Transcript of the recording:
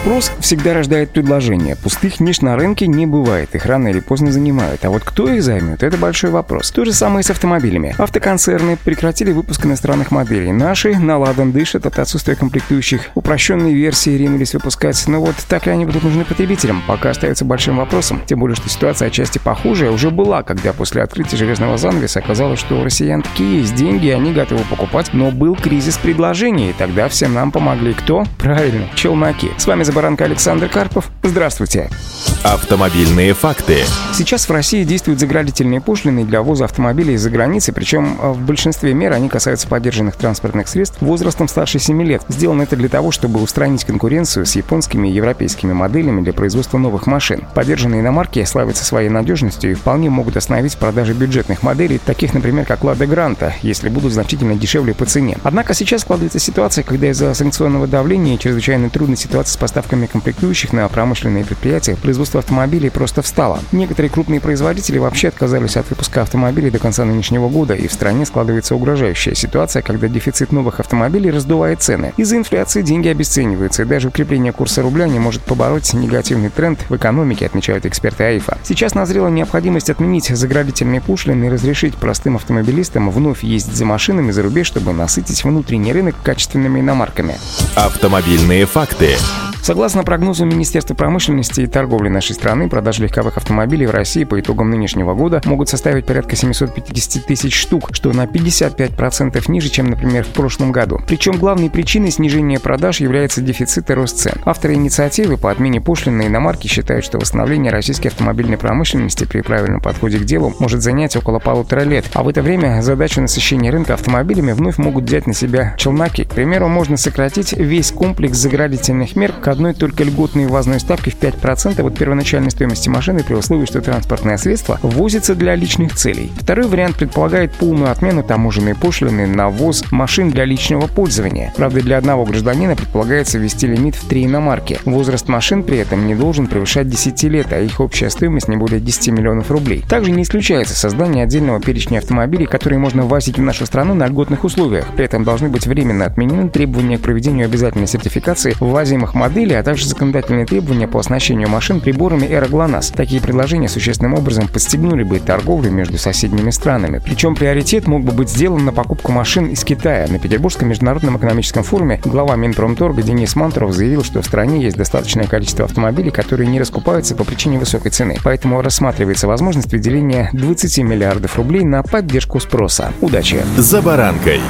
Спрос всегда рождает предложение. Пустых ниш на рынке не бывает, их рано или поздно занимают. А вот кто их займет, это большой вопрос. То же самое и с автомобилями. Автоконцерны прекратили выпуск иностранных моделей. Наши на ладан дышат от отсутствия комплектующих. Упрощенные версии ринулись выпускать. Но вот так ли они будут нужны потребителям, пока остается большим вопросом. Тем более, что ситуация отчасти похожая уже была, когда после открытия железного занавеса оказалось, что у россиян такие есть деньги, они готовы покупать, но был кризис предложений, и тогда всем нам помогли кто? Правильно, челноки. С вами Забаранка Александр Карпов. Здравствуйте. Автомобильные факты. Сейчас в России действуют заградительные пошлины для ввоза автомобилей из-за границы, причем э, в большинстве мер они касаются поддержанных транспортных средств возрастом старше 7 лет. Сделано это для того, чтобы устранить конкуренцию с японскими и европейскими моделями для производства новых машин. Поддержанные иномарки славятся своей надежностью и вполне могут остановить продажи бюджетных моделей, таких, например, как Лада Гранта, если будут значительно дешевле по цене. Однако сейчас складывается ситуация, когда из-за санкционного давления и чрезвычайно трудной ситуации с поставкой поставками комплектующих на промышленные предприятия производство автомобилей просто встало. Некоторые крупные производители вообще отказались от выпуска автомобилей до конца нынешнего года, и в стране складывается угрожающая ситуация, когда дефицит новых автомобилей раздувает цены. Из-за инфляции деньги обесцениваются, и даже укрепление курса рубля не может побороть негативный тренд в экономике, отмечают эксперты АИФа. Сейчас назрела необходимость отменить заградительные пошлины и разрешить простым автомобилистам вновь ездить за машинами за рубеж, чтобы насытить внутренний рынок качественными иномарками. Автомобильные факты. Согласно прогнозу Министерства промышленности и торговли нашей страны, продажи легковых автомобилей в России по итогам нынешнего года могут составить порядка 750 тысяч штук, что на 55% ниже, чем, например, в прошлом году. Причем главной причиной снижения продаж является дефицит и рост цен. Авторы инициативы по отмене пошлины на иномарки считают, что восстановление российской автомобильной промышленности при правильном подходе к делу может занять около полутора лет, а в это время задачу насыщения рынка автомобилями вновь могут взять на себя челноки. К примеру, можно сократить весь комплекс заградительных мер, одной только льготной ввозной ставки в 5% от первоначальной стоимости машины при условии, что транспортное средство ввозится для личных целей. Второй вариант предполагает полную отмену таможенной пошлины на ввоз машин для личного пользования. Правда, для одного гражданина предполагается ввести лимит в три иномарки. Возраст машин при этом не должен превышать 10 лет, а их общая стоимость не более 10 миллионов рублей. Также не исключается создание отдельного перечня автомобилей, которые можно ввозить в нашу страну на льготных условиях. При этом должны быть временно отменены требования к проведению обязательной сертификации ввозимых моделей автомобилей, а также законодательные требования по оснащению машин приборами Эра ГЛОНАСС. Такие предложения существенным образом подстегнули бы торговлю между соседними странами. Причем приоритет мог бы быть сделан на покупку машин из Китая. На Петербургском международном экономическом форуме глава Минпромторга Денис Мантуров заявил, что в стране есть достаточное количество автомобилей, которые не раскупаются по причине высокой цены. Поэтому рассматривается возможность выделения 20 миллиардов рублей на поддержку спроса. Удачи! За баранкой!